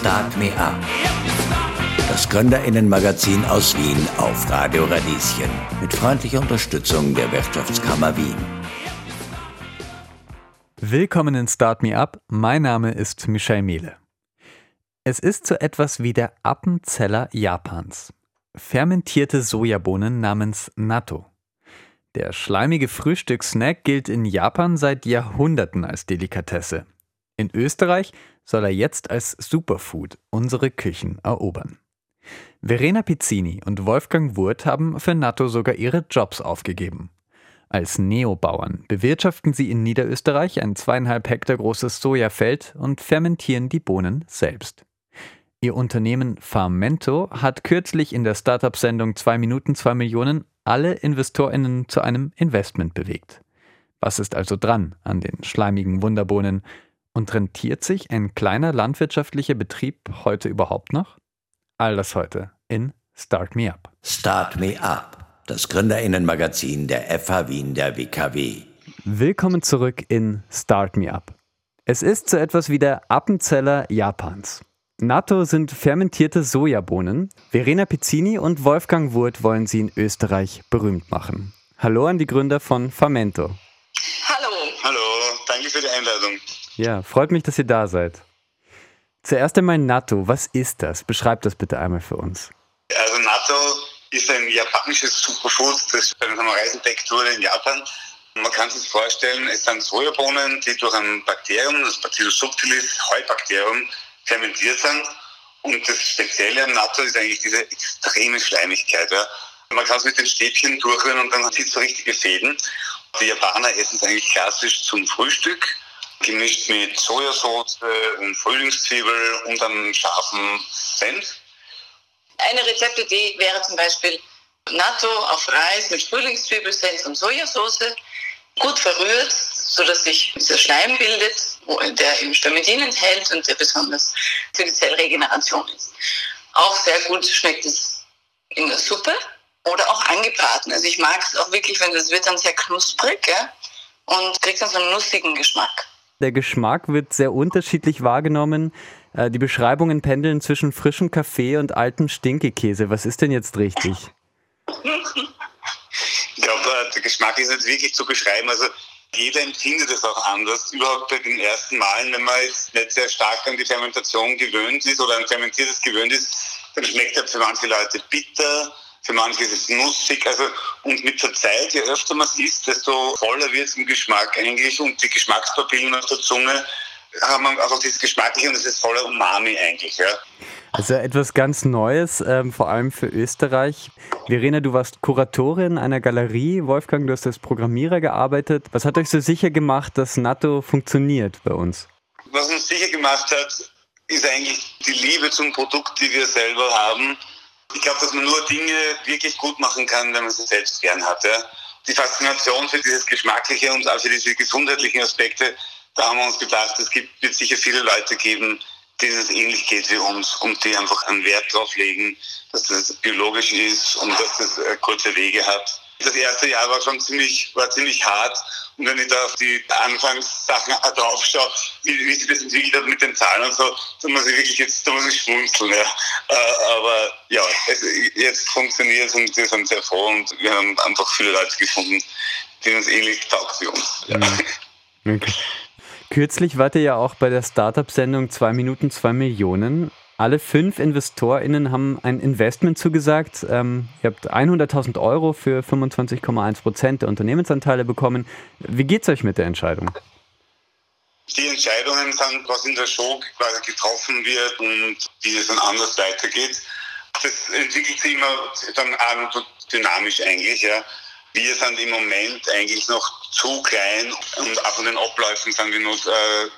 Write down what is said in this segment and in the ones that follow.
Start Me Up. Das Gründerinnenmagazin aus Wien auf Radio Radieschen. Mit freundlicher Unterstützung der Wirtschaftskammer Wien. Willkommen in Start Me Up. Mein Name ist Michel Mehle. Es ist so etwas wie der Appenzeller Japans. Fermentierte Sojabohnen namens Natto. Der schleimige Frühstückssnack gilt in Japan seit Jahrhunderten als Delikatesse. In Österreich soll er jetzt als Superfood unsere Küchen erobern. Verena Pizzini und Wolfgang Wurth haben für Natto sogar ihre Jobs aufgegeben. Als Neobauern bewirtschaften sie in Niederösterreich ein zweieinhalb Hektar großes Sojafeld und fermentieren die Bohnen selbst. Ihr Unternehmen Farmento hat kürzlich in der Startup-Sendung 2 Minuten 2 Millionen alle InvestorInnen zu einem Investment bewegt. Was ist also dran an den schleimigen Wunderbohnen? Und rentiert sich ein kleiner landwirtschaftlicher Betrieb heute überhaupt noch? All das heute in Start Me Up. Start Me Up, das Gründerinnenmagazin der FH Wien der WKW. Willkommen zurück in Start Me Up. Es ist so etwas wie der Appenzeller Japans. Natto sind fermentierte Sojabohnen. Verena Pizzini und Wolfgang Wurth wollen sie in Österreich berühmt machen. Hallo an die Gründer von Famento. Hallo. Hallo, danke für die Einladung. Ja, freut mich, dass ihr da seid. Zuerst einmal Natto, was ist das? Beschreibt das bitte einmal für uns. Also Natto ist ein japanisches Superfood, das bei einer Reisendeck wurde in Japan. Man kann sich vorstellen, es sind Sojabohnen, die durch ein Bakterium, das Bacillus subtilis, Heubakterium, fermentiert sind. Und das Spezielle am Natto ist eigentlich diese extreme Schleimigkeit. Ja. Man kann es mit den Stäbchen durchrühren und dann sieht es so richtige Fäden. Die Japaner essen es eigentlich klassisch zum Frühstück, gemischt mit Sojasauce und Frühlingszwiebel und einem scharfen Senf. Eine Rezeptidee wäre zum Beispiel Natto auf Reis mit Frühlingszwiebel, Senf und Sojasauce, gut verrührt, sodass sich dieser Schleim bildet der eben Spermidin enthält und der besonders für die Zellregeneration ist. Auch sehr gut schmeckt es in der Suppe oder auch angebraten. Also ich mag es auch wirklich, wenn es wird dann sehr knusprig ja? und kriegt dann so einen nussigen Geschmack. Der Geschmack wird sehr unterschiedlich wahrgenommen. Äh, die Beschreibungen pendeln zwischen frischem Kaffee und altem Stinkekäse. Was ist denn jetzt richtig? ich glaube, der Geschmack ist nicht wirklich zu beschreiben. Also jeder empfindet es auch anders. Überhaupt bei den ersten Malen, wenn man jetzt nicht sehr stark an die Fermentation gewöhnt ist oder an Fermentiertes gewöhnt ist, dann schmeckt er für manche Leute bitter, für manche ist es nussig. Also, und mit der Zeit, je öfter man es isst, desto voller wird es im Geschmack eigentlich und die Geschmackspapillen auf der Zunge haben einfach dieses Geschmackliche und es ist voller Umami eigentlich. Ja. Also etwas ganz Neues, ähm, vor allem für Österreich. Verena, du warst Kuratorin einer Galerie. Wolfgang, du hast als Programmierer gearbeitet. Was hat euch so sicher gemacht, dass NATO funktioniert bei uns? Was uns sicher gemacht hat, ist eigentlich die Liebe zum Produkt, die wir selber haben. Ich glaube, dass man nur Dinge wirklich gut machen kann, wenn man sie selbst gern hat. Ja. Die Faszination für dieses Geschmackliche und auch für diese gesundheitlichen Aspekte, da haben wir uns gedacht, es gibt, wird sicher viele Leute geben, denen es ähnlich geht wie uns und die einfach einen Wert darauf legen, dass das biologisch ist und dass das äh, kurze Wege hat. Das erste Jahr war schon ziemlich, war ziemlich hart. Und wenn ich da auf die Anfangssachen drauf schaue, wie, wie sich das entwickelt hat mit den Zahlen und so, da muss ich wirklich jetzt, da muss ich schmunzeln. Ja. Äh, aber ja, es, jetzt funktioniert es und wir sind sehr froh und wir haben einfach viele Leute gefunden, denen es ähnlich taugt wie uns. Ja. Mhm. Okay. Kürzlich wart ihr ja auch bei der Startup-Sendung 2 Minuten 2 Millionen. Alle fünf InvestorInnen haben ein Investment zugesagt. Ähm, ihr habt 100.000 Euro für 25,1 Prozent der Unternehmensanteile bekommen. Wie geht's euch mit der Entscheidung? Die Entscheidungen sind, was in der Show quasi getroffen wird und wie es dann anders weitergeht. Das entwickelt sich immer dann dynamisch eigentlich, ja. Wir sind im Moment eigentlich noch zu klein und auch von den Abläufen sind wir noch, äh,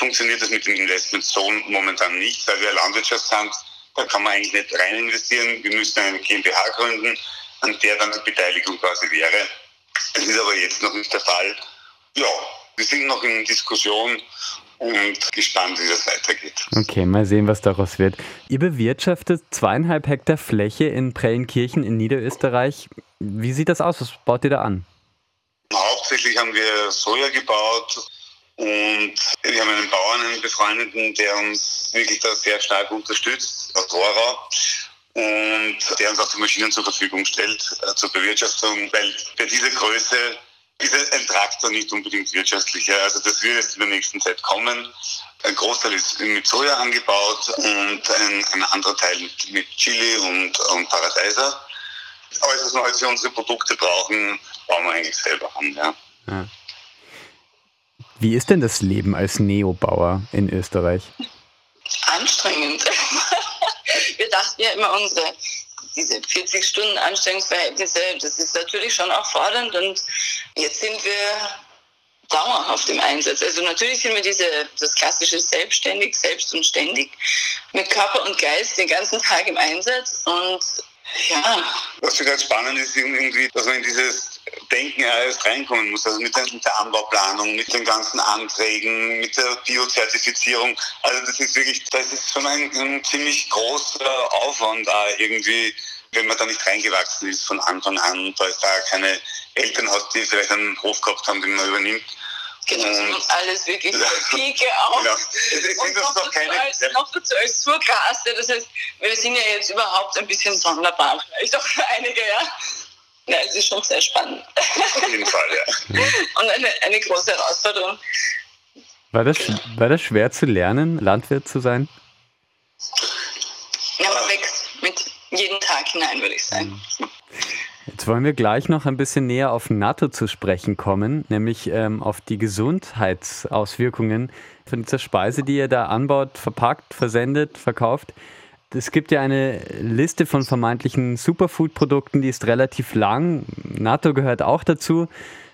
funktioniert das mit dem Investment so momentan nicht, weil wir Landwirtschaft sind. Da kann man eigentlich nicht rein investieren. Wir müssen eine GmbH gründen, an der dann die Beteiligung quasi wäre. Das ist aber jetzt noch nicht der Fall. Ja, wir sind noch in Diskussion und gespannt, wie das weitergeht. Okay, mal sehen, was daraus wird. Ihr bewirtschaftet zweieinhalb Hektar Fläche in Prellenkirchen in Niederösterreich. Wie sieht das aus? Was baut ihr da an? Hauptsächlich haben wir Soja gebaut Und wir haben einen Bauern, einen Befreundeten, der uns wirklich da sehr stark unterstützt, aus Rohrau. Und der uns auch die Maschinen zur Verfügung stellt, äh, zur Bewirtschaftung, weil bei dieser Größe ist ein Traktor nicht unbedingt wirtschaftlicher. Also das wird jetzt in der nächsten Zeit kommen. Ein Großteil ist mit Soja angebaut und ein, ein anderer Teil mit, Chili und, und Paradeiser. Alles, was wir heute für unsere Produkte brauchen, bauen wir eigentlich selber an. Ja. ja. Wie ist denn das Leben als Neobauer in Österreich? Anstrengend. Wir dachten ja immer, unsere diese 40 Stunden Anstrengungsverhältnisse, das ist natürlich schon auch fordernd und jetzt sind wir dauerhaft im Einsatz. Also natürlich sind wir diese, das klassische selbstständig, selbst und ständig mit Körper und Geist den ganzen Tag im Einsatz und ja. Was für ganz spannend ist irgendwie, dass man in dieses Denken erst reinkommen muss. Also mit der, Anbauplanung, mit den ganzen Anträgen, mit der Biozertifizierung. Also das ist wirklich, das ist schon ein, ein ziemlich großer Aufwand da irgendwie, wenn man da nicht reingewachsen ist von Anfang an, da ist da keine Eltern hat, die vielleicht einen Hof gehabt haben, den man übernimmt. Genau, und alles wirklich von Pike auf. Genau. Und noch, dazu als, ja. noch dazu als. Das heißt, wir sind ja jetzt überhaupt ein bisschen sonderbar, vielleicht auch für einige, ja. Ja, es ist schon sehr spannend. Auf jeden Fall, ja. Und eine, eine große Herausforderung. War das, war das schwer zu lernen, Landwirt zu sein? Ja, man wächst mit jedem Tag hinein, würde ich sagen. Jetzt wollen wir gleich noch ein bisschen näher auf NATO zu sprechen kommen, nämlich ähm, auf die Gesundheitsauswirkungen von dieser Speise, die ihr da anbaut, verpackt, versendet, verkauft. Es gibt ja eine Liste von vermeintlichen Superfood-Produkten, die ist relativ lang. NATO gehört auch dazu.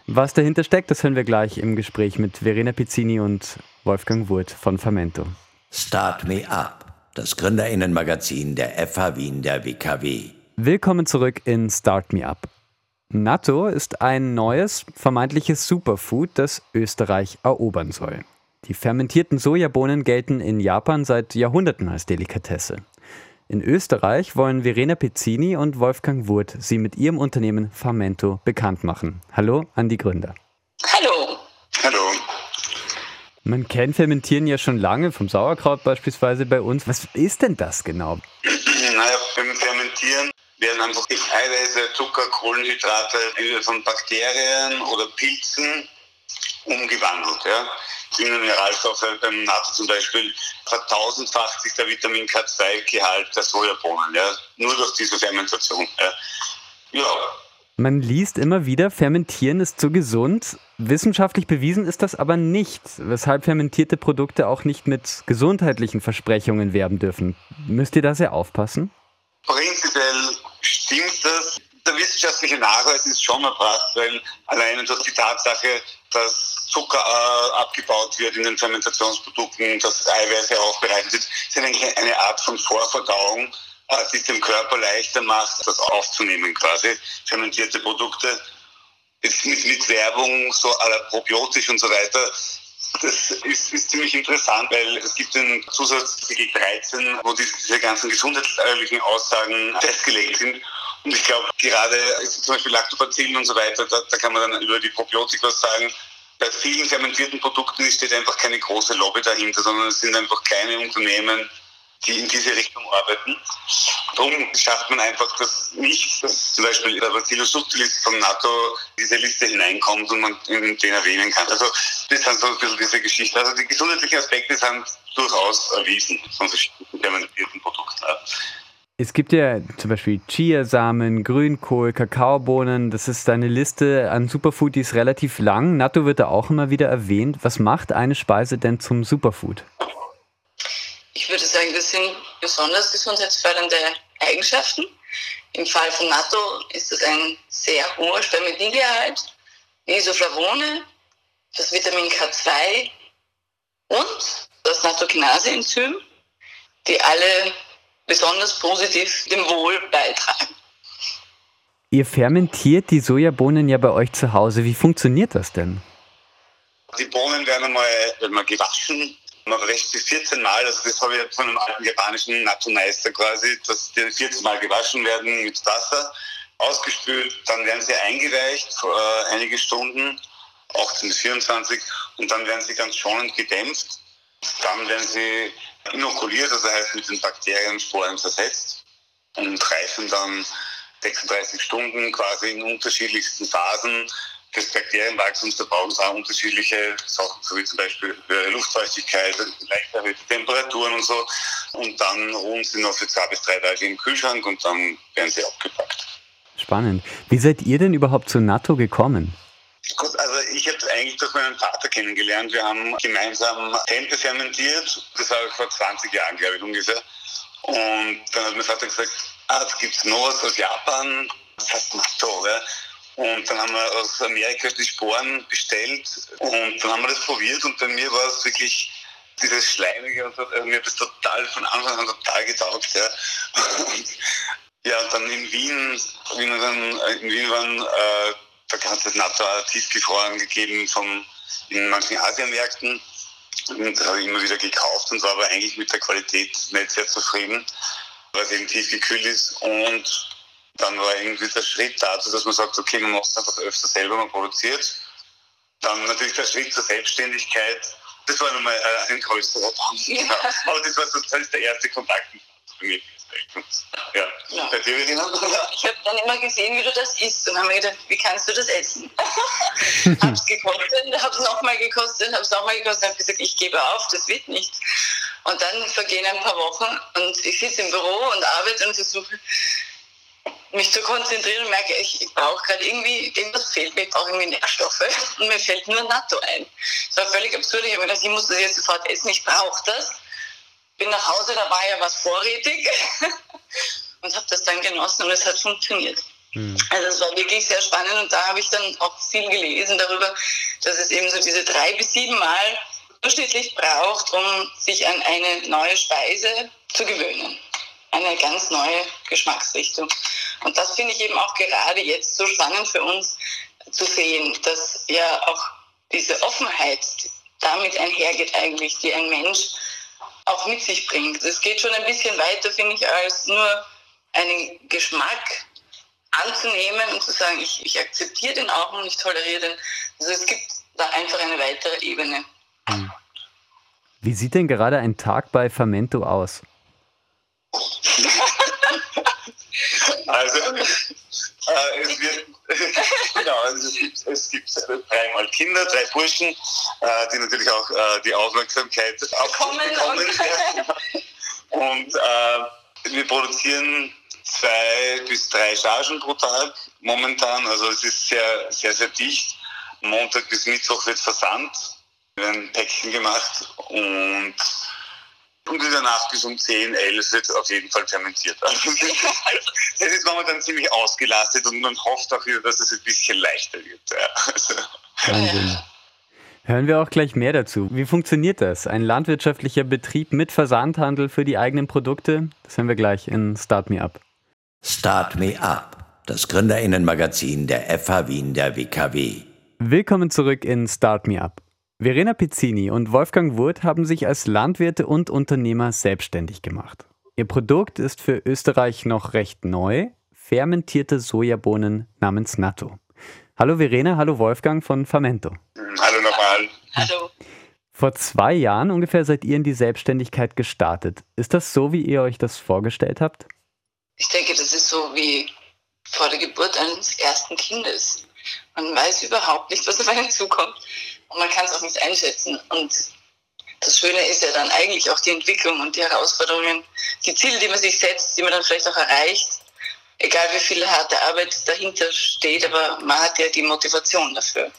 Was dahinter steckt, das hören wir gleich im Gespräch mit Verena Pizzini und Wolfgang Wurth von Fermento. Start Me Up, das Gründerinnenmagazin der FH Wien der WKW. Willkommen zurück in Start Me Up. Natto ist ein neues, vermeintliches Superfood, das Österreich erobern soll. Die fermentierten Sojabohnen gelten in Japan seit Jahrhunderten als Delikatesse. In Österreich wollen Verena Pizzini und Wolfgang Wurth sie mit ihrem Unternehmen Fermento bekannt machen. Hallo an die Gründer. Hallo. Hallo. Man kennt Fermentieren ja schon lange, vom Sauerkraut beispielsweise bei uns. Was ist denn das genau? Naja, beim Fermentieren werden einfach Eiweiße, Zucker, Kohlenhydrate von Bakterien oder Pilzen umgewandelt. Ja die Mineralstoffe beim NATO zum Beispiel vertausendfacht sich der Vitamin K2-Gehalt der Sojabohnen, ja, nur durch diese Fermentation. Ja. ja. Man liest immer wieder, Fermentieren ist zu gesund. Wissenschaftlich bewiesen ist das aber nicht, weshalb fermentierte Produkte auch nicht mit gesundheitlichen Versprechungen werben dürfen. Müsst ihr da sehr aufpassen? Prinzipiell stimmt das. Der wissenschaftliche Nachweis ist schon erbracht, weil alleine durch die Tatsache, dass Zucker äh, abgebaut wird in den Fermentationsprodukten, dass Eiweiße aufbereitet wird, ist eigentlich eine Art von Vorverdauung, äh, die es dem Körper leichter macht, das aufzunehmen quasi, fermentierte Produkte. Mit, mit Werbung, so aller probiotisch und so weiter, das ist, ist, ziemlich interessant, weil es gibt den Zusatzartikel 13, wo diese, diese ganzen gesundheitlichen Aussagen festgelegt sind. Und ich glaube, gerade zum Beispiel Lactobacillen und so weiter, da, da, kann man dann über die Probiotik was sagen bei vielen fermentierten Produkten steht einfach keine große Lobby dahinter, sondern es sind einfach kleine Unternehmen, die in diese Richtung arbeiten. Darum schafft man einfach das nicht, dass zum Beispiel der Bacillus subtilis von NATO diese Liste hineinkommt und man den erwähnen kann. Also das sind so ein bisschen diese Geschichte. Also die gesundheitlichen Aspekte sind durchaus erwiesen von verschiedenen fermentierten Produkten. Es gibt ja zum Beispiel Chiasamen, Grünkohl, Kakaobohnen. Das ist eine Liste an Superfood, die ist relativ lang. Natto wird da auch immer wieder erwähnt. Was macht eine Speise denn zum Superfood? Ich würde sagen, das sind besonders gesundheitsfördernde Eigenschaften. Im Fall von Natto ist es ein sehr hoher Spermidingehalt, Isoflavone, das Vitamin K2 und das Nattokinase-Enzym, die alle besonders positiv dem Wohl beitragen. Ihr fermentiert die Sojabohnen ja bei euch zu Hause. Wie funktioniert das denn? Die Bohnen werden einmal, werden gewaschen. Man wäscht sie 14 Mal. Also das habe ich von einem alten japanischen Natsu-Meister quasi, dass die 14 Mal gewaschen werden mit Wasser, ausgespült. Dann werden sie eingeweicht, äh, einige Stunden. 18 bis 24 und dann werden sie ganz schonend gedämpft. Dann werden sie inokuliert, also heißt mit den Bakteriensporen zersetzt und reifen dann 36 Stunden quasi in unterschiedlichsten Phasen des Bakterienwachstums. Da brauchen es auch unterschiedliche Sachen, so wie zum Beispiel höhere Luftfeuchtigkeit, leicht erhöhte Temperaturen und so. Und dann ruhen sie noch für zwei bis drei Tage im Kühlschrank und dann werden sie abgepackt. Spannend. Wie seid ihr denn überhaupt zu NATO gekommen? Gut, also ich habe es eigentlich durch meinen Vater kennengelernt. Wir haben gemeinsam Tempe fermentiert. Das war vor 20 Jahren, glaube ich, ungefähr. Und dann hat mein Vater gesagt, ah, da gibt es noch was aus Japan. Das heißt Natto, ja. Und dann haben wir aus Amerika die Sporen bestellt und dann haben wir das probiert und bei mir war es wirklich dieses Schleimige und also mir hat das total von Anfang an total getaugt. Ja. Und, ja, und dann in Wien, wie wir dann in Wien waren, äh, da hat es Natto tiefgefroren gegeben vom, in manchen Asienmärkten. Und das habe ich immer wieder gekauft und war aber eigentlich mit der Qualität nicht sehr zufrieden, weil es eben tiefgekühlt ist. Und dann war irgendwie der Schritt dazu, dass man sagt, okay, man macht es einfach öfter selber, man produziert. Dann natürlich der Schritt zur Selbstständigkeit. Das war nochmal ein größerer Punkt. Ja. Aber das war so das ist der erste Kontakt für mich. Ja. ja. Bei dir, Verena? Ich habe dann immer gesehen, wie du das isst und habe mir gedacht, wie kannst du das essen? habe es gekostet, habe es nochmal gekostet, habe es nochmal gekostet, habe gesagt, ich gebe auf, das wird nichts. Und dann vergehen ein paar Wochen und ich sitze im Büro und arbeite und versuche mich zu konzentrieren und merke, ich, ich brauche gerade irgendwie, irgendwas fehlt mir, ich brauche irgendwie Nährstoffe und mir fällt nur Natto ein. Das war völlig absurd. Ich habe gedacht, ich muss das jetzt sofort essen, ich brauche das. Bin nach Hause, da war ja was vorrätig und habe das dann genossen und es hat funktioniert. Mhm. Also es war wirklich sehr spannend und da habe ich dann auch viel gelesen darüber, dass es eben so diese drei bis sieben Mal durchschnittlich braucht, um sich an eine neue Speise zu gewöhnen. Eine ganz neue Geschmacksrichtung. Und das finde ich eben auch gerade jetzt so spannend für uns zu sehen, dass ja auch diese Offenheit damit einhergeht eigentlich, die ein Mensch auch mit sich bringt. Es geht schon ein bisschen weiter, finde ich, als nur einen Geschmack anzunehmen und zu sagen, ich, ich akzeptiere den auch und ich toleriere den. Also es gibt da einfach eine weitere Ebene. Hm. Wie sieht denn gerade ein Tag bei Fermento aus? Also, äh, es wird, genau, also es gibt, es gibt dreimal Kinder, drei Burschen, äh, die natürlich auch äh, die Aufmerksamkeit bekommen. Und, und äh, wir produzieren zwei bis drei Chargen pro Tag momentan. Also es ist sehr, sehr, sehr dicht. Montag bis Mittwoch wird versandt, werden Päckchen gemacht und und in der Nacht bis um 10, 11 wird auf jeden Fall fermentiert. Also es ist momentan ziemlich ausgelastet und man hofft auch wieder, dass es ein bisschen leichter wird. Ja. Also. Wahnsinn. Hören wir auch gleich mehr dazu. Wie funktioniert das? Ein landwirtschaftlicher Betrieb mit Versandhandel für die eigenen Produkte? Das hören wir gleich in Start Me Up. Start Me Up, das Gründerinnenmagazin der FH Wien der WKW. Willkommen zurück in Start Me Up. Verena Pizzini und Wolfgang Wurth haben sich als Landwirte und Unternehmer selbstständig gemacht. Ihr Produkt ist für Österreich noch recht neu, fermentierte Sojabohnen namens Natto. Hallo Verena, hallo Wolfgang von Fermento. Hallo nochmal. Hallo. Vor zwei Jahren ungefähr seid ihr in die Selbstständigkeit gestartet. Ist das so, wie ihr euch das vorgestellt habt? Ich denke, das ist so wie vor der Geburt eines ersten Kindes. Man weiß überhaupt nicht, was auf einen zukommt und man kann es auch nicht einschätzen. Und das Schöne ist ja dann eigentlich auch die Entwicklung und die Herausforderungen, die Ziele, die man sich setzt, die man dann vielleicht auch erreicht, egal wie viel harte Arbeit dahinter steht, aber man hat ja die Motivation dafür.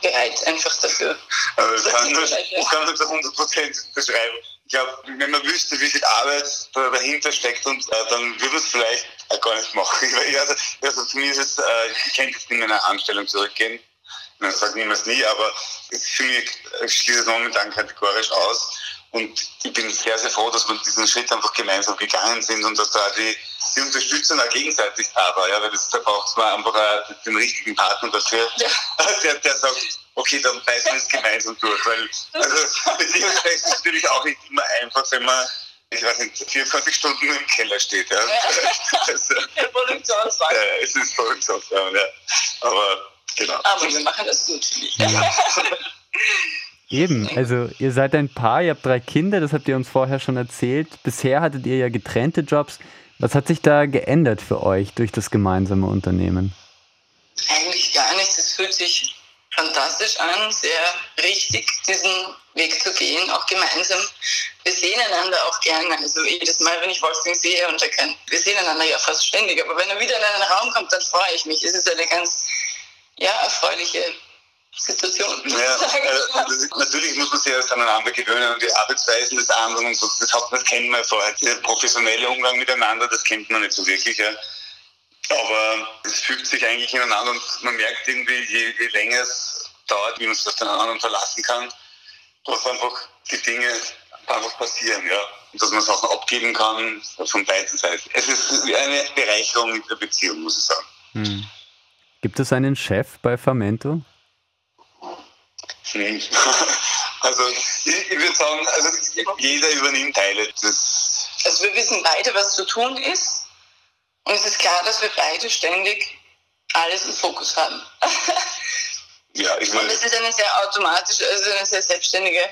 Bereit einfach dafür. Also das, kann, das, das kann zu 100 Prozent beschreiben. Ich glaube, wenn man wüsste, wie viel Arbeit da dahinter steckt, und, äh, dann würde es vielleicht äh, gar nicht machen. Also, also für mich ist es, äh, ich könnte jetzt in meine Anstellung zurückgehen ich sage niemals nie, aber für mich schließt es momentan kategorisch aus. Und ich bin sehr, sehr froh, dass wir diesen Schritt einfach gemeinsam gegangen sind und dass da die, die Unterstützung auch gegenseitig da war. Ja, weil das, da braucht man einfach den richtigen Partner dafür, ja. der, der sagt, okay, dann beißen wir es gemeinsam durch. Weil, also, beziehungsweise ist natürlich auch nicht immer einfach, wenn man ich weiß nicht, 24 Stunden im Keller steht. Ja. ja. also. Ja, es ist Produktionswagen, ja. Aber Genau. Aber wir machen das gut, Ja. Eben, also ihr seid ein Paar, ihr habt drei Kinder, das habt ihr uns vorher schon erzählt. Bisher hattet ihr ja getrennte Jobs. Was hat sich da geändert für euch durch das gemeinsame Unternehmen? Eigentlich gar nichts. Es fühlt sich fantastisch an, sehr richtig, diesen Weg zu gehen, auch gemeinsam. Wir sehen einander auch gerne. Also jedes Mal, wenn ich Wolfgang sehe und er kann, wir sehen einander ja fast ständig, aber wenn er wieder in einen Raum kommt, dann freue ich mich. Es ist eine ganz ja, erfreuliche Situation. Ja, ist, natürlich muss man sich erst aneinander gewöhnen und die Arbeitsweisen des anderen und so. Das, hat, das kennen wir vorher. Der professionelle Umgang miteinander, das kennt man nicht so wirklich. Ja. Aber es fügt sich eigentlich ineinander und man merkt irgendwie, je, je länger es dauert, wie man sich auf den anderen verlassen kann, dass einfach die Dinge einfach passieren, ja. Und dass man Sachen abgeben kann von beiden Seiten. Es ist eine Bereicherung in der Beziehung, muss ich sagen. Hm. Gibt es einen Chef bei Famento? Hm. Also ich, ich würde sagen, also jeder übernimmt Teile des. Also wir wissen beide, was zu tun ist. Und es ist klar, dass wir beide ständig alles im Fokus haben. ja, ich meine. Und es ist eine sehr automatische, also eine sehr selbstständige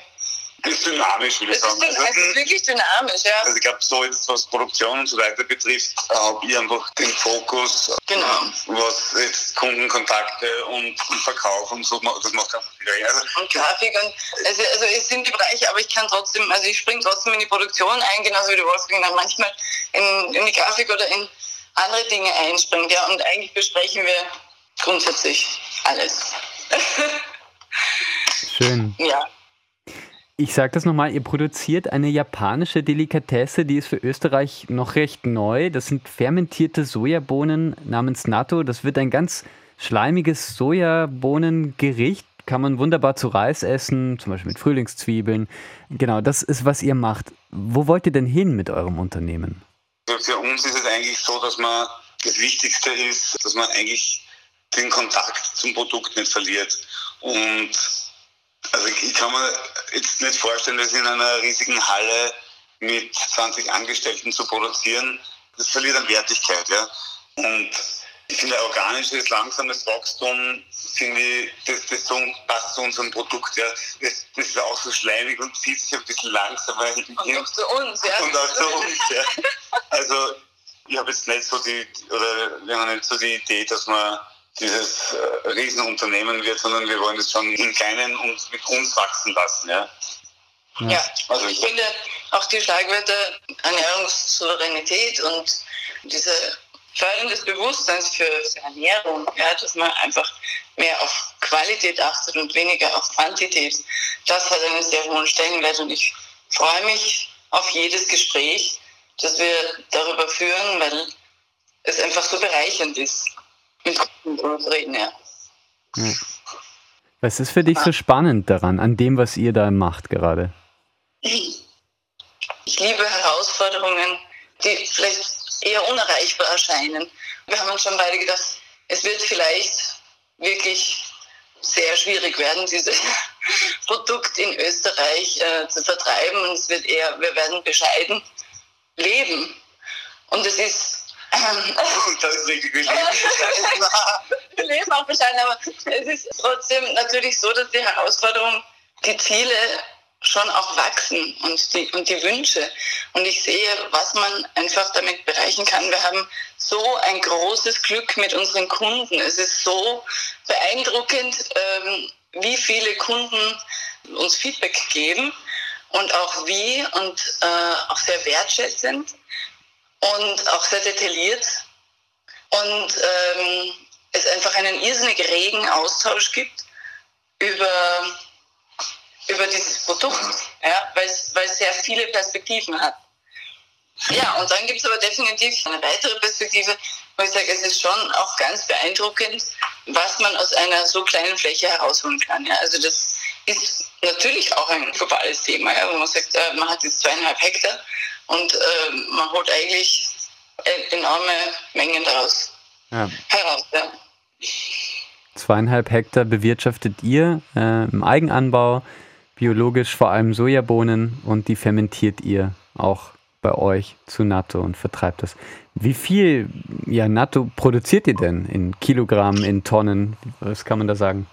ist dynamisch, würde ich sagen. Ist, also, es ist wirklich dynamisch, ja. Also ich glaube, so jetzt was Produktion und so weiter betrifft, habe ich einfach den Fokus, genau. was jetzt Kundenkontakte und, und Verkauf und so, das macht einfach viel also, Und Grafik und, also, also es sind die Bereiche, aber ich kann trotzdem, also ich springe trotzdem in die Produktion ein, genauso wie der Wolfgang dann manchmal in, in die Grafik oder in andere Dinge einspringt, ja, und eigentlich besprechen wir grundsätzlich alles. Schön. Ja. Ich sage das nochmal, ihr produziert eine japanische Delikatesse, die ist für Österreich noch recht neu. Das sind fermentierte Sojabohnen namens Natto. Das wird ein ganz schleimiges Sojabohnengericht. Kann man wunderbar zu Reis essen, zum Beispiel mit Frühlingszwiebeln. Genau, das ist, was ihr macht. Wo wollt ihr denn hin mit eurem Unternehmen? Für uns ist es eigentlich so, dass man das Wichtigste ist, dass man eigentlich den Kontakt zum Produkt nicht verliert. Und also ich kann mir jetzt nicht vorstellen, das in einer riesigen Halle mit 20 Angestellten zu produzieren. Das verliert an Wertigkeit, ja. Und ich finde, organisches, langsames Wachstum, finde ich, das, das passt zu unserem Produkt. Ja. Das, das ist auch so schleimig und zieht sich ein bisschen langsamer hin. Und auch zu uns, ja. Und auch zu uns, ja. Also, ich habe jetzt nicht so die, oder wir haben nicht so die Idee, dass man dieses äh, Riesenunternehmen wird, sondern wir wollen es schon im Kleinen und mit uns wachsen lassen. Ja, ja. also ich finde auch die Schlagwörter Ernährungssouveränität und diese Förderung des Bewusstseins für, Ernährung, ja, dass man einfach mehr auf Qualität achtet und weniger auf Quantität, das hat einen sehr hohen Stellenwert und ich freue mich auf jedes Gespräch, das wir darüber führen, weil es einfach so bereichernd ist uns reden, ja. Was ist für dich so spannend daran, an dem, was ihr da macht gerade? Ich liebe Herausforderungen, die vielleicht eher unerreichbar erscheinen. Wir haben uns schon beide gedacht, es wird vielleicht wirklich sehr schwierig werden, dieses Produkt in Österreich äh, zu vertreiben. Und es wird eher, wir werden bescheiden leben. Und es ist das ist richtig, wir leben auch bescheiden, aber es ist trotzdem natürlich so, dass die Herausforderung, die Ziele schon auch wachsen und die, und die Wünsche. Und ich sehe, was man einfach damit bereichen kann. Wir haben so ein großes Glück mit unseren Kunden. Es ist so beeindruckend, ähm, wie viele Kunden uns Feedback geben und auch wie und äh, auch sehr wertschätzend und auch sehr detailliert. Und ähm, es einfach einen irrsinnig regen Austausch gibt über, über dieses Produkt, ja, weil es sehr viele Perspektiven hat. Ja, und dann gibt es aber definitiv eine weitere Perspektive, wo ich sage, es ist schon auch ganz beeindruckend, was man aus einer so kleinen Fläche herausholen kann. Ja. Also das ist natürlich auch ein globales Thema, ja, wo man sagt, äh, man hat jetzt zweieinhalb Hektar und äh, man holt eigentlich enorme Mengen daraus ja. heraus. Ja. Zweieinhalb Hektar bewirtschaftet ihr äh, im Eigenanbau, biologisch vor allem Sojabohnen und die fermentiert ihr auch bei euch zu Natto und vertreibt das. Wie viel ja, Natto produziert ihr denn in Kilogramm, in Tonnen? Was kann man da sagen?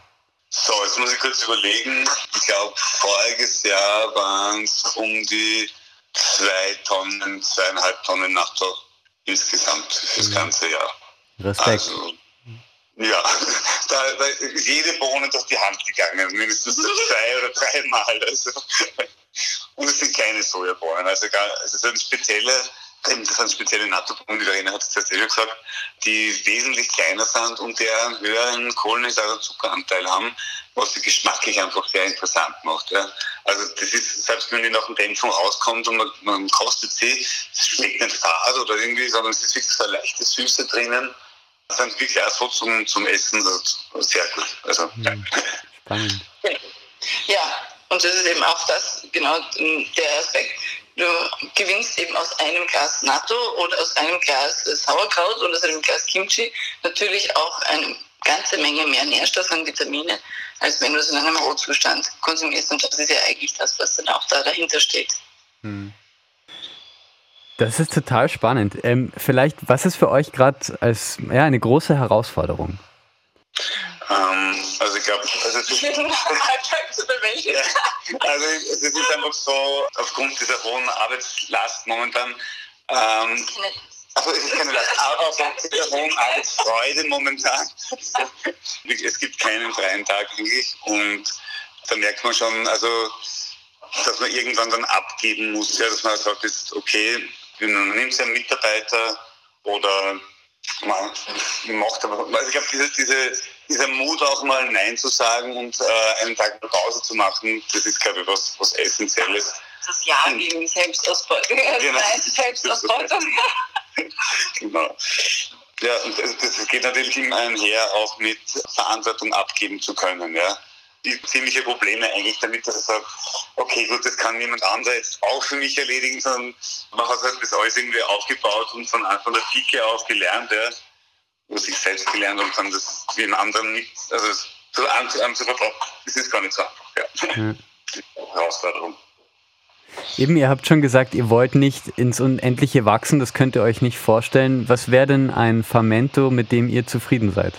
So, jetzt muss ich kurz überlegen. Ich glaube, voriges Jahr waren es um die zwei Tonnen, zweieinhalb Tonnen Natto insgesamt fürs mhm. ganze Jahr. Respekt. Also, ja, da, da ist jede Bohne durch die Hand gegangen, mindestens zwei oder dreimal. Also. Und es sind keine Sojabohnen. Also, gar, also es ist ein das sind spezielle NATO-Punkte, Verena hat es eh gesagt, die wesentlich kleiner sind und der einen höheren Kohlenhydrate-Zuckeranteil haben, was sie geschmacklich einfach sehr interessant macht. Ja. Also das ist, selbst wenn die nach dem Dämpfung rauskommt und man, man kostet sie, es schmeckt nicht fad oder irgendwie, sondern es ist wirklich so eine leichte Süße drinnen. Das sind wirklich auch so zum, zum Essen sehr gut. Also, hm, Spannend. Ja, und das ist eben auch das, genau der Aspekt Du gewinnst eben aus einem Glas Natto oder aus einem Glas Sauerkraut oder aus einem Glas Kimchi natürlich auch eine ganze Menge mehr Nährstoffe und Vitamine, als wenn du es in einem Rohzustand konsumierst. Und das ist ja eigentlich das, was dann auch da dahinter steht. Hm. Das ist total spannend. Ähm, vielleicht, was ist für euch gerade als ja, eine große Herausforderung? Ähm, also ich glaube, also es ist, ja, also es ist einfach so, aufgrund dieser hohen Arbeitslast momentan, ähm, also es ist keine Last, aufgrund dieser hohen Arbeitsfreude momentan, es gibt keinen freien Tag eigentlich und da merkt man schon, also dass man irgendwann dann abgeben muss, ja, dass man sagt, ist okay, man nimmt einen Mitarbeiter oder man macht aber, also ich glaube, diese, diese dieser Mut auch mal Nein zu sagen und äh, einen Tag Pause zu machen, das ist, glaube ich, was, was Essentielles. Das Ja gegen Selbstausbeutung. Genau. Nein, Selbstausbeutung. genau. Ja, und das geht natürlich immer einher, auch mit Verantwortung abgeben zu können. Ja. Die ziemliche Probleme eigentlich damit, dass er sagt, okay, gut, das kann niemand anderer jetzt auch für mich erledigen, sondern man hat halt das alles irgendwie aufgebaut und von, von der Pike auf gelernt. Ja muss ich selbst gelernt und kann das wie in anderen nicht, also so anzuvertrauen, das ist gar nicht so einfach. Ja. Mhm. Herausforderung. Eben, ihr habt schon gesagt, ihr wollt nicht ins Unendliche wachsen, das könnt ihr euch nicht vorstellen. Was wäre denn ein Famento, mit dem ihr zufrieden seid?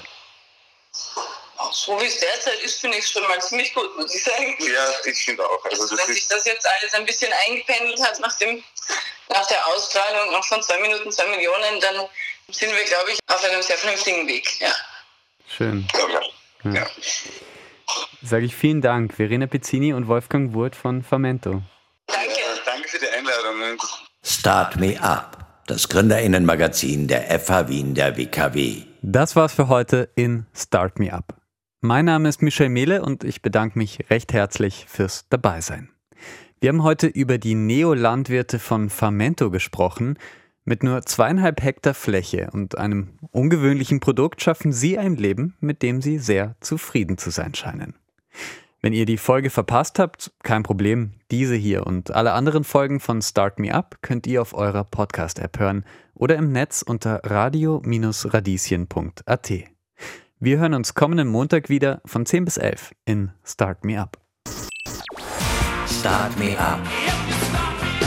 So wie es derzeit ist, finde ich es schon mal ziemlich gut, muss ich sagen. Ja, ich finde auch. Also, also wenn sich das jetzt alles ein bisschen eingependelt hat nach, dem, nach der Ausstrahlung auch von zwei Minuten, zwei Millionen, dann sind wir, glaube ich, auf einem sehr vernünftigen Weg. Ja. Schön. Ja. ja. Sage ich vielen Dank, Verena Pizzini und Wolfgang Wurt von Famento. Danke. danke für die Einladung. Start Me Up, das Gründerinnenmagazin der FH Wien der WKW. Das war's für heute in Start Me Up. Mein Name ist Michel Mehle und ich bedanke mich recht herzlich fürs Dabeisein. Wir haben heute über die Neolandwirte von Famento gesprochen, mit nur zweieinhalb Hektar Fläche und einem ungewöhnlichen Produkt schaffen Sie ein Leben, mit dem Sie sehr zufrieden zu sein scheinen. Wenn ihr die Folge verpasst habt, kein Problem. Diese hier und alle anderen Folgen von Start Me Up könnt ihr auf eurer Podcast-App hören oder im Netz unter radio-radieschen.at. Wir hören uns kommenden Montag wieder von 10 bis 11 in Start Me Up. Start Me Up